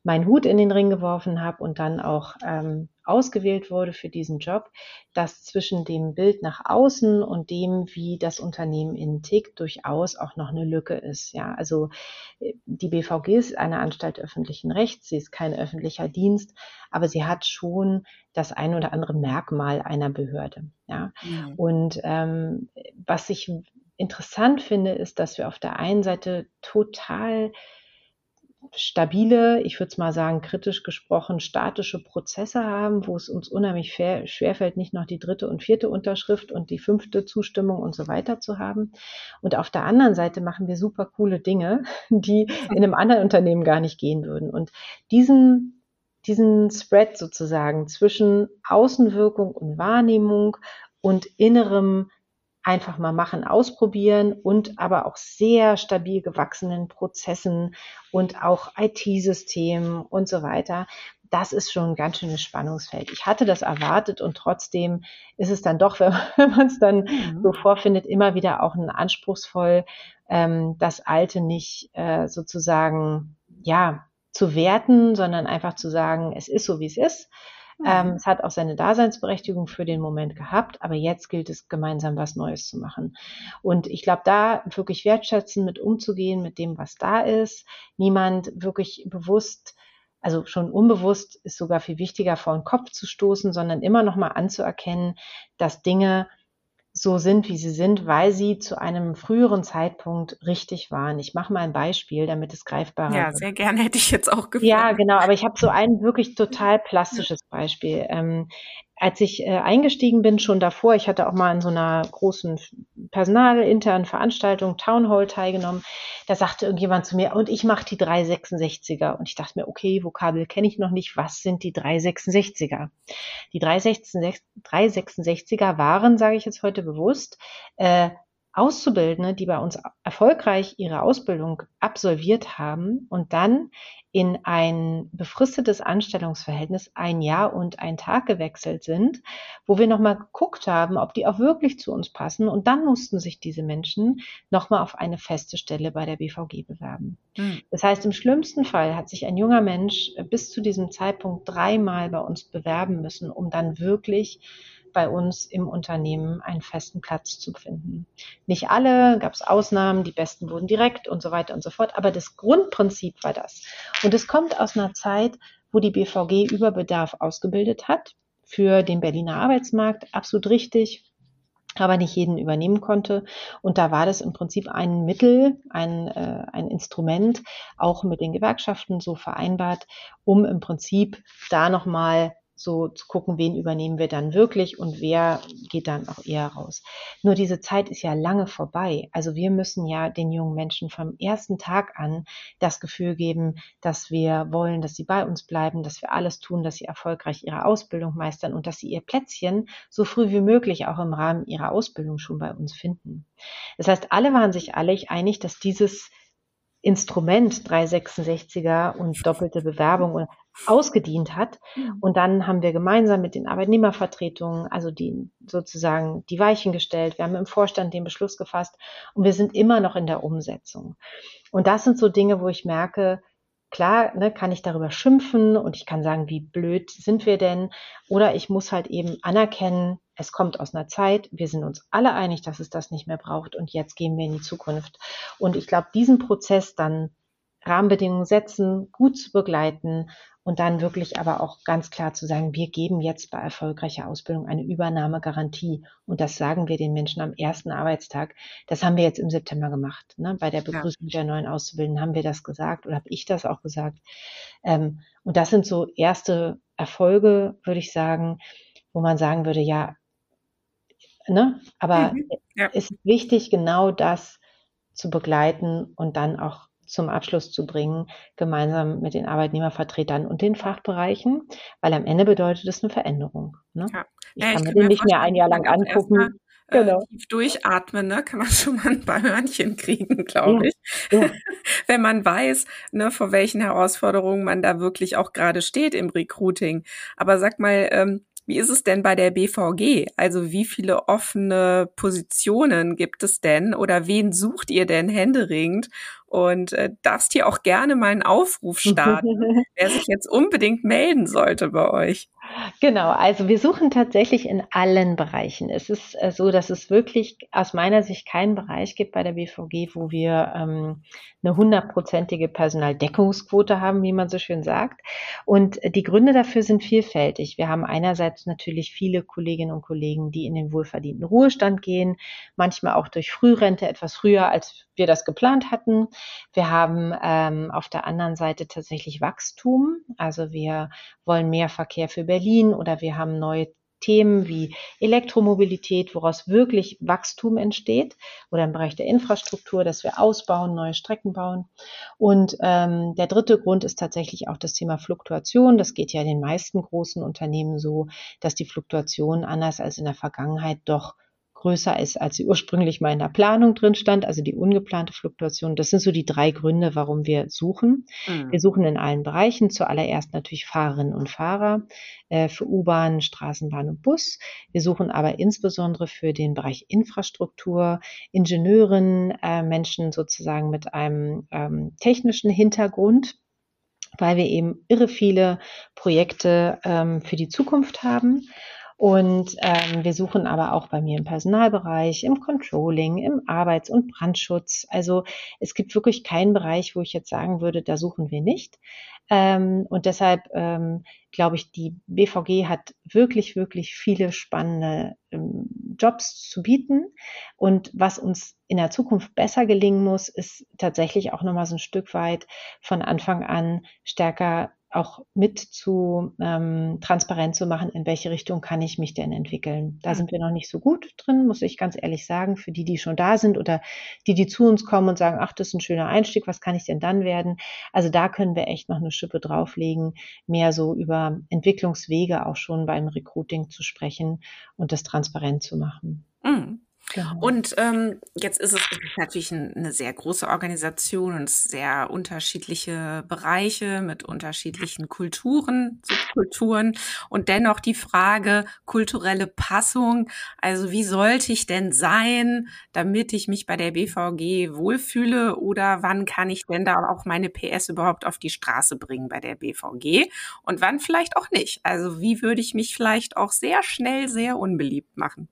meinen Hut in den Ring geworfen habe und dann auch ähm, ausgewählt wurde für diesen Job, dass zwischen dem Bild nach außen und dem, wie das Unternehmen innen tickt, durchaus auch noch eine Lücke ist. Ja, also äh, die BVG ist eine Anstalt öffentlichen Rechts, sie ist kein öffentlicher Dienst, aber sie hat schon das ein oder andere Merkmal einer Behörde. Ja, ja. und ähm, was ich interessant finde, ist, dass wir auf der einen Seite total stabile, ich würde es mal sagen, kritisch gesprochen, statische Prozesse haben, wo es uns unheimlich schwerfällt, nicht noch die dritte und vierte Unterschrift und die fünfte Zustimmung und so weiter zu haben. Und auf der anderen Seite machen wir super coole Dinge, die in einem anderen Unternehmen gar nicht gehen würden. Und diesen, diesen Spread sozusagen zwischen Außenwirkung und Wahrnehmung und innerem einfach mal machen, ausprobieren und aber auch sehr stabil gewachsenen Prozessen und auch IT-Systemen und so weiter. Das ist schon ein ganz schönes Spannungsfeld. Ich hatte das erwartet und trotzdem ist es dann doch, wenn man es dann mhm. so vorfindet, immer wieder auch ein anspruchsvoll, ähm, das Alte nicht äh, sozusagen, ja, zu werten, sondern einfach zu sagen, es ist so, wie es ist. Ähm, es hat auch seine Daseinsberechtigung für den Moment gehabt, aber jetzt gilt es gemeinsam was Neues zu machen. Und ich glaube, da wirklich wertschätzen, mit umzugehen, mit dem, was da ist, niemand wirklich bewusst also schon unbewusst ist sogar viel wichtiger, vor den Kopf zu stoßen, sondern immer noch mal anzuerkennen, dass Dinge so sind, wie sie sind, weil sie zu einem früheren Zeitpunkt richtig waren. Ich mache mal ein Beispiel, damit es greifbarer wird. Ja, sehr gerne hätte ich jetzt auch gefragt. Ja, genau, aber ich habe so ein wirklich total plastisches Beispiel. Ähm, als ich äh, eingestiegen bin, schon davor, ich hatte auch mal in so einer großen personalinternen Veranstaltung, Town Hall teilgenommen, da sagte irgendjemand zu mir, und ich mache die 366er. Und ich dachte mir, okay, Vokabel kenne ich noch nicht, was sind die 366er? Die 366er waren, sage ich jetzt heute bewusst, äh, Auszubildende, die bei uns erfolgreich ihre Ausbildung absolviert haben und dann in ein befristetes Anstellungsverhältnis ein Jahr und ein Tag gewechselt sind, wo wir nochmal geguckt haben, ob die auch wirklich zu uns passen. Und dann mussten sich diese Menschen nochmal auf eine feste Stelle bei der BVG bewerben. Mhm. Das heißt, im schlimmsten Fall hat sich ein junger Mensch bis zu diesem Zeitpunkt dreimal bei uns bewerben müssen, um dann wirklich bei uns im Unternehmen einen festen Platz zu finden. Nicht alle, gab es Ausnahmen, die besten wurden direkt und so weiter und so fort, aber das Grundprinzip war das. Und es kommt aus einer Zeit, wo die BVG über Bedarf ausgebildet hat für den Berliner Arbeitsmarkt. Absolut richtig aber nicht jeden übernehmen konnte. Und da war das im Prinzip ein Mittel, ein, äh, ein Instrument, auch mit den Gewerkschaften so vereinbart, um im Prinzip da nochmal so zu gucken, wen übernehmen wir dann wirklich und wer geht dann auch eher raus. Nur diese Zeit ist ja lange vorbei. Also wir müssen ja den jungen Menschen vom ersten Tag an das Gefühl geben, dass wir wollen, dass sie bei uns bleiben, dass wir alles tun, dass sie erfolgreich ihre Ausbildung meistern und dass sie ihr Plätzchen so früh wie möglich auch im Rahmen ihrer Ausbildung schon bei uns finden. Das heißt, alle waren sich einig, dass dieses Instrument 366er und doppelte Bewerbung ausgedient hat. Mhm. Und dann haben wir gemeinsam mit den Arbeitnehmervertretungen, also die sozusagen die Weichen gestellt. Wir haben im Vorstand den Beschluss gefasst und wir sind immer noch in der Umsetzung. Und das sind so Dinge, wo ich merke, klar, ne, kann ich darüber schimpfen und ich kann sagen, wie blöd sind wir denn? Oder ich muss halt eben anerkennen, es kommt aus einer Zeit, wir sind uns alle einig, dass es das nicht mehr braucht und jetzt gehen wir in die Zukunft. Und ich glaube, diesen Prozess dann Rahmenbedingungen setzen, gut zu begleiten und dann wirklich aber auch ganz klar zu sagen, wir geben jetzt bei erfolgreicher Ausbildung eine Übernahmegarantie. Und das sagen wir den Menschen am ersten Arbeitstag. Das haben wir jetzt im September gemacht. Ne? Bei der Begrüßung ja. der neuen Auszubildenden haben wir das gesagt oder habe ich das auch gesagt. Ähm, und das sind so erste Erfolge, würde ich sagen, wo man sagen würde, ja, ne? aber mhm. ja. es ist wichtig, genau das zu begleiten und dann auch zum Abschluss zu bringen, gemeinsam mit den Arbeitnehmervertretern und den Fachbereichen, weil am Ende bedeutet es eine Veränderung. Ne? Ja. Ich ja, kann ich mir den nicht mehr ein Jahr lang angucken. Äh, genau. tief durchatmen, ne, kann man schon mal ein paar Hörnchen kriegen, glaube ich. Ja. Wenn man weiß, ne, vor welchen Herausforderungen man da wirklich auch gerade steht im Recruiting. Aber sag mal, ähm, wie ist es denn bei der BVG? Also wie viele offene Positionen gibt es denn oder wen sucht ihr denn händeringend? Und äh, darfst hier auch gerne mal einen Aufruf starten, wer sich jetzt unbedingt melden sollte bei euch. Genau, also wir suchen tatsächlich in allen Bereichen. Es ist äh, so, dass es wirklich aus meiner Sicht keinen Bereich gibt bei der BVG, wo wir ähm, eine hundertprozentige Personaldeckungsquote haben, wie man so schön sagt. Und die Gründe dafür sind vielfältig. Wir haben einerseits natürlich viele Kolleginnen und Kollegen, die in den wohlverdienten Ruhestand gehen, manchmal auch durch Frührente etwas früher, als wir das geplant hatten. Wir haben ähm, auf der anderen Seite tatsächlich Wachstum. Also wir wollen mehr Verkehr für Berlin oder wir haben neue Themen wie Elektromobilität, woraus wirklich Wachstum entsteht, oder im Bereich der Infrastruktur, dass wir ausbauen, neue Strecken bauen. Und ähm, der dritte Grund ist tatsächlich auch das Thema Fluktuation. Das geht ja den meisten großen Unternehmen so, dass die Fluktuation anders als in der Vergangenheit doch größer ist, als sie ursprünglich mal in der Planung drin stand, also die ungeplante Fluktuation. Das sind so die drei Gründe, warum wir suchen. Mhm. Wir suchen in allen Bereichen, zuallererst natürlich Fahrerinnen und Fahrer äh, für U-Bahn, Straßenbahn und Bus. Wir suchen aber insbesondere für den Bereich Infrastruktur, Ingenieuren, äh, Menschen sozusagen mit einem ähm, technischen Hintergrund weil wir eben irre viele Projekte ähm, für die Zukunft haben. Und ähm, wir suchen aber auch bei mir im Personalbereich, im Controlling, im Arbeits- und Brandschutz. Also es gibt wirklich keinen Bereich, wo ich jetzt sagen würde, da suchen wir nicht. Ähm, und deshalb ähm, glaube ich, die BVG hat wirklich, wirklich viele spannende ähm, Jobs zu bieten. Und was uns in der Zukunft besser gelingen muss, ist tatsächlich auch nochmal so ein Stück weit von Anfang an stärker auch mit zu ähm, transparent zu machen, in welche Richtung kann ich mich denn entwickeln. Da sind wir noch nicht so gut drin, muss ich ganz ehrlich sagen, für die, die schon da sind oder die, die zu uns kommen und sagen, ach, das ist ein schöner Einstieg, was kann ich denn dann werden? Also da können wir echt noch eine Schippe drauflegen, mehr so über Entwicklungswege auch schon beim Recruiting zu sprechen und das transparent zu machen. Mhm. Genau. Und ähm, jetzt ist es, natürlich ein, eine sehr große Organisation und sehr unterschiedliche Bereiche mit unterschiedlichen Kulturen, Subkulturen und dennoch die Frage kulturelle Passung. Also wie sollte ich denn sein, damit ich mich bei der BVG wohlfühle oder wann kann ich denn da auch meine PS überhaupt auf die Straße bringen bei der BVG und wann vielleicht auch nicht? Also wie würde ich mich vielleicht auch sehr schnell sehr unbeliebt machen?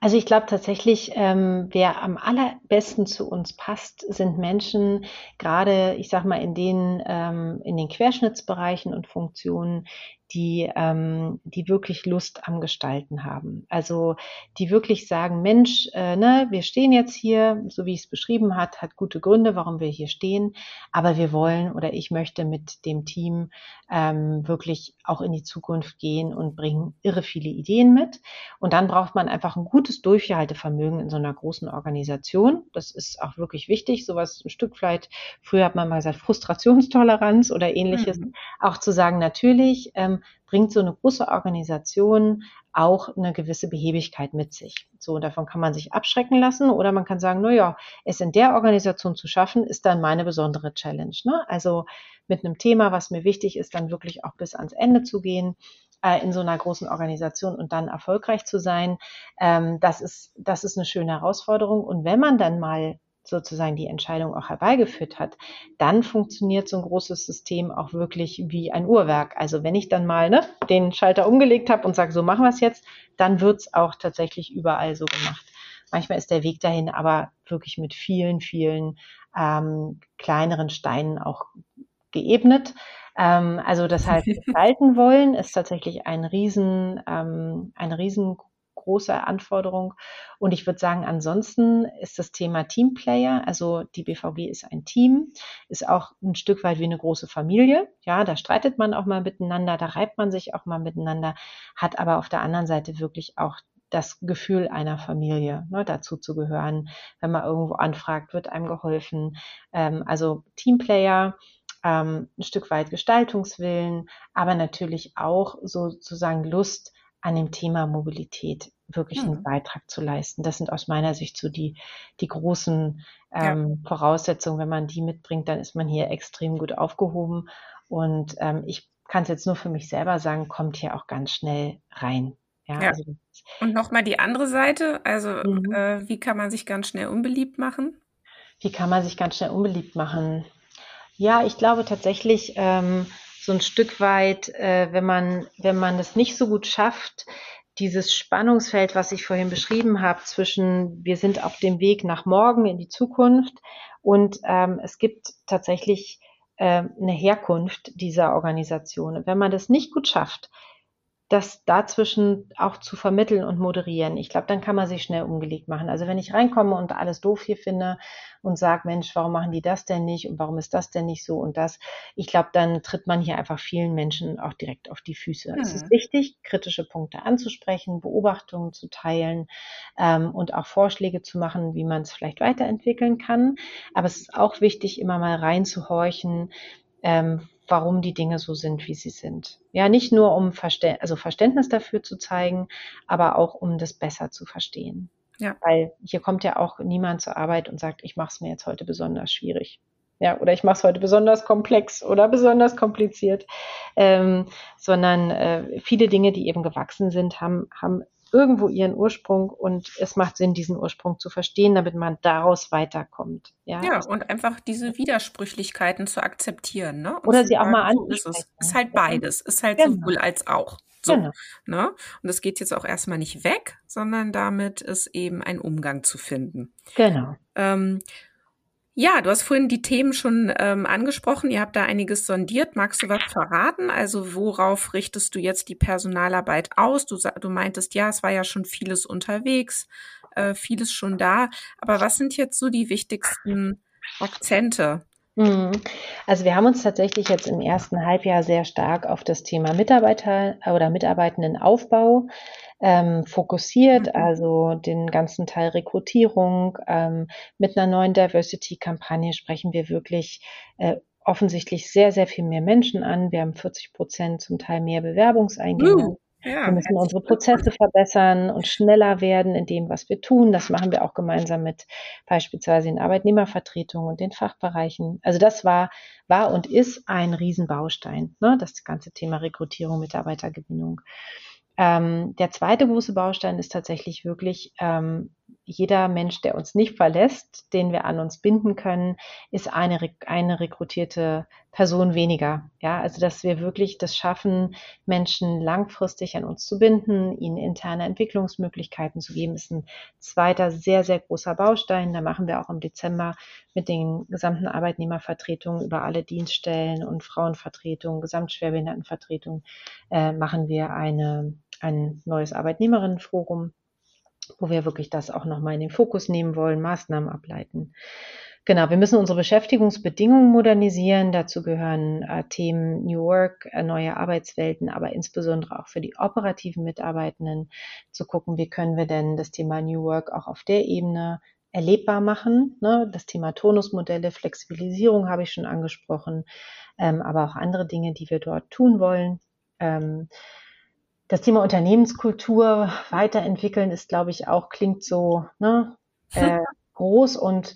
Also ich glaube tatsächlich, ähm, wer am allerbesten zu uns passt, sind Menschen, gerade ich sag mal in den ähm, in den Querschnittsbereichen und Funktionen, die, ähm, die wirklich Lust am Gestalten haben. Also die wirklich sagen, Mensch, äh, ne, wir stehen jetzt hier, so wie ich es beschrieben hat, hat gute Gründe, warum wir hier stehen, aber wir wollen oder ich möchte mit dem Team ähm, wirklich auch in die Zukunft gehen und bringen irre viele Ideen mit. Und dann braucht man einfach ein gutes Durchhaltevermögen in so einer großen Organisation. Das ist auch wirklich wichtig, sowas ein Stück vielleicht, früher hat man mal gesagt, Frustrationstoleranz oder ähnliches, mhm. auch zu sagen, natürlich, ähm, bringt so eine große Organisation auch eine gewisse Behebigkeit mit sich. So, davon kann man sich abschrecken lassen oder man kann sagen, na ja, es in der Organisation zu schaffen, ist dann meine besondere Challenge. Ne? Also mit einem Thema, was mir wichtig ist, dann wirklich auch bis ans Ende zu gehen äh, in so einer großen Organisation und dann erfolgreich zu sein. Ähm, das ist, das ist eine schöne Herausforderung. Und wenn man dann mal sozusagen die Entscheidung auch herbeigeführt hat, dann funktioniert so ein großes System auch wirklich wie ein Uhrwerk. Also wenn ich dann mal ne, den Schalter umgelegt habe und sage, so machen wir es jetzt, dann wird es auch tatsächlich überall so gemacht. Manchmal ist der Weg dahin aber wirklich mit vielen, vielen ähm, kleineren Steinen auch geebnet. Ähm, also das heißt, gestalten wollen ist tatsächlich ein riesen, ähm, ein riesen große Anforderung. Und ich würde sagen, ansonsten ist das Thema Teamplayer, also die BVG ist ein Team, ist auch ein Stück weit wie eine große Familie. Ja, da streitet man auch mal miteinander, da reibt man sich auch mal miteinander, hat aber auf der anderen Seite wirklich auch das Gefühl einer Familie, ne, dazu zu gehören. Wenn man irgendwo anfragt, wird einem geholfen. Ähm, also Teamplayer, ähm, ein Stück weit Gestaltungswillen, aber natürlich auch sozusagen Lust an dem Thema Mobilität wirklich einen mhm. Beitrag zu leisten. Das sind aus meiner Sicht so die, die großen ähm, ja. Voraussetzungen. Wenn man die mitbringt, dann ist man hier extrem gut aufgehoben. Und ähm, ich kann es jetzt nur für mich selber sagen, kommt hier auch ganz schnell rein. Ja, ja. Also, und nochmal die andere Seite, also mhm. äh, wie kann man sich ganz schnell unbeliebt machen? Wie kann man sich ganz schnell unbeliebt machen? Ja, ich glaube tatsächlich ähm, so ein Stück weit, äh, wenn man wenn man es nicht so gut schafft, dieses Spannungsfeld, was ich vorhin beschrieben habe, zwischen wir sind auf dem Weg nach morgen in die Zukunft und ähm, es gibt tatsächlich äh, eine Herkunft dieser Organisation. Und wenn man das nicht gut schafft, das dazwischen auch zu vermitteln und moderieren. Ich glaube, dann kann man sich schnell umgelegt machen. Also wenn ich reinkomme und alles doof hier finde und sage, Mensch, warum machen die das denn nicht und warum ist das denn nicht so und das, ich glaube, dann tritt man hier einfach vielen Menschen auch direkt auf die Füße. Mhm. Es ist mhm. wichtig, kritische Punkte anzusprechen, Beobachtungen zu teilen ähm, und auch Vorschläge zu machen, wie man es vielleicht weiterentwickeln kann. Aber es ist auch wichtig, immer mal reinzuhorchen, ähm, warum die Dinge so sind, wie sie sind. Ja, nicht nur um Verstä also Verständnis dafür zu zeigen, aber auch um das besser zu verstehen. Ja. Weil hier kommt ja auch niemand zur Arbeit und sagt, ich mache es mir jetzt heute besonders schwierig. Ja, oder ich mache es heute besonders komplex oder besonders kompliziert, ähm, sondern äh, viele Dinge, die eben gewachsen sind, haben, haben irgendwo ihren Ursprung und es macht Sinn, diesen Ursprung zu verstehen, damit man daraus weiterkommt. Ja, ja und einfach diese Widersprüchlichkeiten zu akzeptieren. Ne? Und Oder sie auch mal anzusprechen. So ist, es. ist halt beides, ist halt genau. sowohl als auch. So, genau. ne? Und es geht jetzt auch erstmal nicht weg, sondern damit ist eben ein Umgang zu finden. Genau. Ähm, ja, du hast vorhin die Themen schon ähm, angesprochen. Ihr habt da einiges sondiert. Magst du was verraten? Also worauf richtest du jetzt die Personalarbeit aus? Du, du meintest, ja, es war ja schon vieles unterwegs, äh, vieles schon da. Aber was sind jetzt so die wichtigsten Akzente? Mhm. Also wir haben uns tatsächlich jetzt im ersten Halbjahr sehr stark auf das Thema Mitarbeiter oder Mitarbeitendenaufbau ähm, fokussiert, mhm. also den ganzen Teil Rekrutierung. Ähm, mit einer neuen Diversity-Kampagne sprechen wir wirklich äh, offensichtlich sehr, sehr viel mehr Menschen an. Wir haben 40 Prozent zum Teil mehr Bewerbungseingänge. Uh. Ja, wir müssen unsere Prozesse verbessern und schneller werden in dem, was wir tun. Das machen wir auch gemeinsam mit beispielsweise den Arbeitnehmervertretungen und den Fachbereichen. Also das war, war und ist ein Riesenbaustein, ne? das ganze Thema Rekrutierung, Mitarbeitergewinnung. Ähm, der zweite große Baustein ist tatsächlich wirklich ähm, jeder Mensch, der uns nicht verlässt, den wir an uns binden können, ist eine, eine rekrutierte Person weniger. Ja, also dass wir wirklich das schaffen, Menschen langfristig an uns zu binden, ihnen interne Entwicklungsmöglichkeiten zu geben, ist ein zweiter sehr, sehr großer Baustein. Da machen wir auch im Dezember mit den gesamten Arbeitnehmervertretungen über alle Dienststellen und Frauenvertretungen, Gesamtschwerbehindertenvertretungen, äh, machen wir eine, ein neues Arbeitnehmerinnenforum wo wir wirklich das auch nochmal in den Fokus nehmen wollen, Maßnahmen ableiten. Genau, wir müssen unsere Beschäftigungsbedingungen modernisieren. Dazu gehören äh, Themen New Work, äh, neue Arbeitswelten, aber insbesondere auch für die operativen Mitarbeitenden zu gucken, wie können wir denn das Thema New Work auch auf der Ebene erlebbar machen. Ne? Das Thema Tonusmodelle, Flexibilisierung habe ich schon angesprochen, ähm, aber auch andere Dinge, die wir dort tun wollen. Ähm, das Thema Unternehmenskultur weiterentwickeln ist, glaube ich, auch klingt so ne, äh, groß und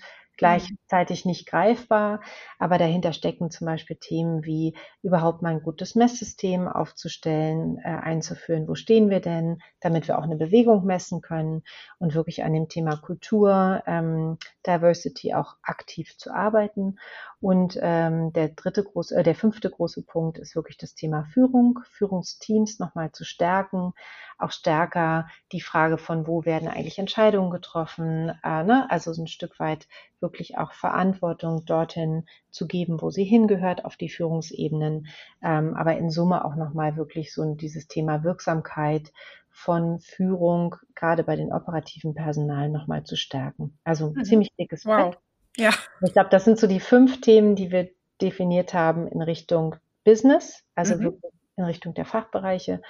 gleichzeitig nicht greifbar, aber dahinter stecken zum Beispiel Themen wie überhaupt mal ein gutes Messsystem aufzustellen, äh, einzuführen, wo stehen wir denn, damit wir auch eine Bewegung messen können und wirklich an dem Thema Kultur, ähm, Diversity auch aktiv zu arbeiten. Und ähm, der dritte große, äh, der fünfte große Punkt ist wirklich das Thema Führung, Führungsteams nochmal zu stärken, auch stärker die Frage von, wo werden eigentlich Entscheidungen getroffen, äh, ne? also so ein Stück weit wirklich auch Verantwortung dorthin zu geben, wo sie hingehört, auf die Führungsebenen, ähm, aber in Summe auch nochmal wirklich so dieses Thema Wirksamkeit von Führung, gerade bei den operativen Personalen nochmal zu stärken. Also ein mhm. ziemlich dickes wow. Brett. Ja. Ich glaube, das sind so die fünf Themen, die wir definiert haben in Richtung Business, also mhm. wirklich in Richtung der Fachbereiche.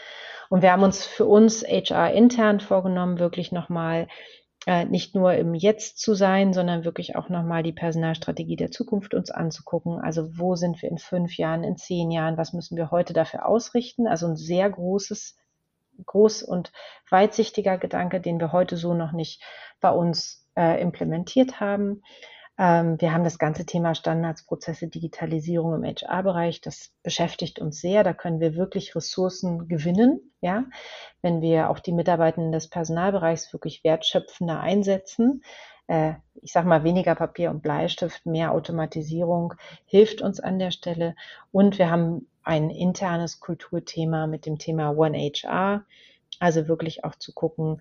Und wir haben uns für uns HR intern vorgenommen, wirklich nochmal äh, nicht nur im Jetzt zu sein, sondern wirklich auch nochmal die Personalstrategie der Zukunft uns anzugucken. Also wo sind wir in fünf Jahren, in zehn Jahren, was müssen wir heute dafür ausrichten? Also ein sehr großes, groß und weitsichtiger Gedanke, den wir heute so noch nicht bei uns äh, implementiert haben. Ähm, wir haben das ganze Thema Standardsprozesse, Digitalisierung im HR-Bereich. Das beschäftigt uns sehr. Da können wir wirklich Ressourcen gewinnen, ja, wenn wir auch die Mitarbeitenden des Personalbereichs wirklich wertschöpfender einsetzen. Äh, ich sage mal, weniger Papier und Bleistift, mehr Automatisierung hilft uns an der Stelle. Und wir haben ein internes Kulturthema mit dem Thema One HR. Also wirklich auch zu gucken,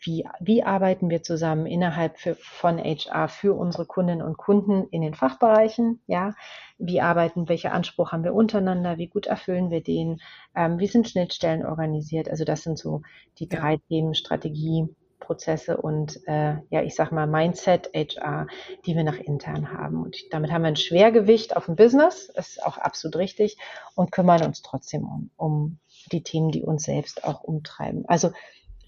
wie, wie arbeiten wir zusammen innerhalb für, von HR für unsere Kundinnen und Kunden in den Fachbereichen, ja, wie arbeiten, welche Anspruch haben wir untereinander, wie gut erfüllen wir den, ähm, wie sind Schnittstellen organisiert, also das sind so die drei Themen, Strategie, Prozesse und äh, ja, ich sag mal Mindset, HR, die wir nach intern haben. Und damit haben wir ein Schwergewicht auf dem Business, ist auch absolut richtig, und kümmern uns trotzdem um, um die Themen, die uns selbst auch umtreiben. Also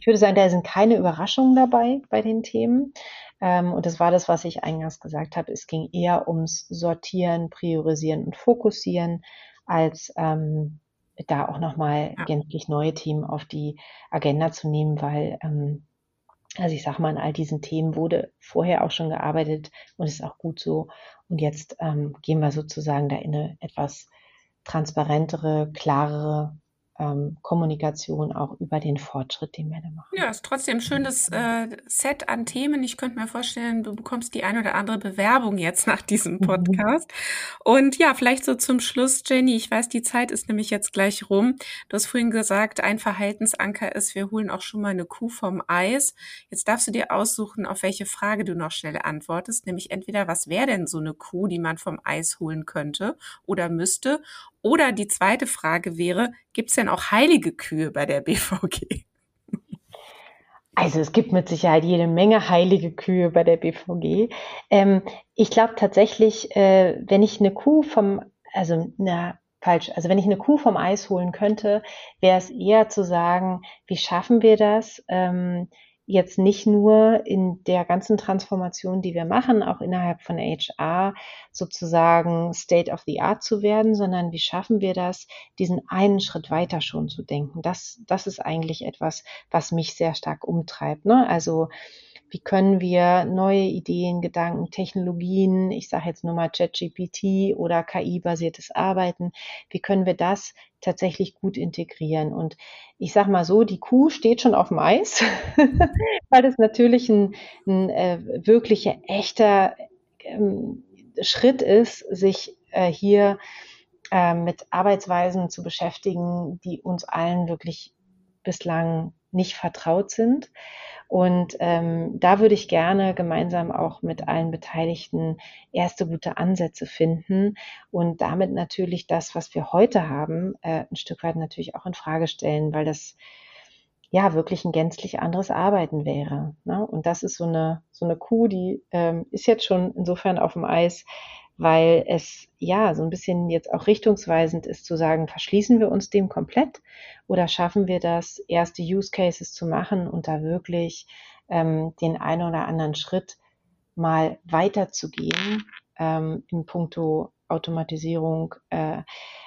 ich würde sagen, da sind keine Überraschungen dabei bei den Themen. Ähm, und das war das, was ich eingangs gesagt habe. Es ging eher ums Sortieren, Priorisieren und Fokussieren, als ähm, da auch nochmal ja. gänzlich neue Themen auf die Agenda zu nehmen, weil ähm, also ich sag mal, an all diesen Themen wurde vorher auch schon gearbeitet und ist auch gut so. Und jetzt ähm, gehen wir sozusagen da in eine etwas transparentere, klarere ähm, Kommunikation auch über den Fortschritt, den wir da machen. Ja, ist trotzdem ein schönes äh, Set an Themen. Ich könnte mir vorstellen, du bekommst die ein oder andere Bewerbung jetzt nach diesem mhm. Podcast. Mhm. Und ja, vielleicht so zum Schluss, Jenny, ich weiß, die Zeit ist nämlich jetzt gleich rum. Du hast vorhin gesagt, ein Verhaltensanker ist, wir holen auch schon mal eine Kuh vom Eis. Jetzt darfst du dir aussuchen, auf welche Frage du noch schnell antwortest, nämlich entweder, was wäre denn so eine Kuh, die man vom Eis holen könnte oder müsste? Oder die zweite Frage wäre, gibt es denn auch heilige Kühe bei der BVG? Also es gibt mit Sicherheit jede Menge heilige Kühe bei der BVG. Ähm, ich glaube tatsächlich, äh, wenn ich eine Kuh vom, also na, falsch, also wenn ich eine Kuh vom Eis holen könnte, wäre es eher zu sagen, wie schaffen wir das? Ähm, jetzt nicht nur in der ganzen Transformation, die wir machen, auch innerhalb von HR sozusagen State of the Art zu werden, sondern wie schaffen wir das, diesen einen Schritt weiter schon zu denken. Das, das ist eigentlich etwas, was mich sehr stark umtreibt. Ne? Also wie können wir neue Ideen, Gedanken, Technologien, ich sage jetzt nur mal ChatGPT oder KI-basiertes Arbeiten, wie können wir das tatsächlich gut integrieren? Und ich sage mal so, die Kuh steht schon auf dem Eis, weil das natürlich ein, ein äh, wirklicher, echter ähm, Schritt ist, sich äh, hier äh, mit Arbeitsweisen zu beschäftigen, die uns allen wirklich bislang nicht vertraut sind. Und ähm, da würde ich gerne gemeinsam auch mit allen Beteiligten erste gute Ansätze finden und damit natürlich das, was wir heute haben, äh, ein Stück weit natürlich auch in Frage stellen, weil das ja wirklich ein gänzlich anderes Arbeiten wäre. Ne? Und das ist so eine so eine Kuh, die ähm, ist jetzt schon insofern auf dem Eis, weil es ja so ein bisschen jetzt auch richtungsweisend ist zu sagen, verschließen wir uns dem komplett oder schaffen wir das, erste Use Cases zu machen und da wirklich ähm, den einen oder anderen Schritt mal weiterzugehen ähm, in puncto Automatisierung, äh,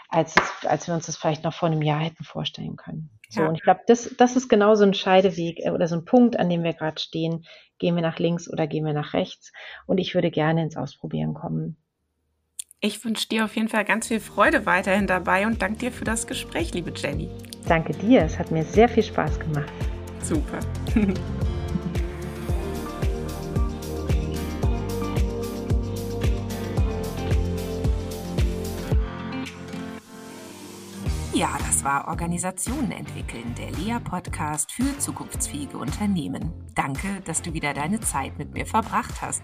als, es, als wir uns das vielleicht noch vor einem Jahr hätten vorstellen können. So, ja. und ich glaube, das, das ist genau so ein Scheideweg äh, oder so ein Punkt, an dem wir gerade stehen. Gehen wir nach links oder gehen wir nach rechts? Und ich würde gerne ins Ausprobieren kommen. Ich wünsche dir auf jeden Fall ganz viel Freude weiterhin dabei und danke dir für das Gespräch, liebe Jenny. Danke dir, es hat mir sehr viel Spaß gemacht. Super. Ja, das war Organisationen entwickeln, der LEA-Podcast für zukunftsfähige Unternehmen. Danke, dass du wieder deine Zeit mit mir verbracht hast.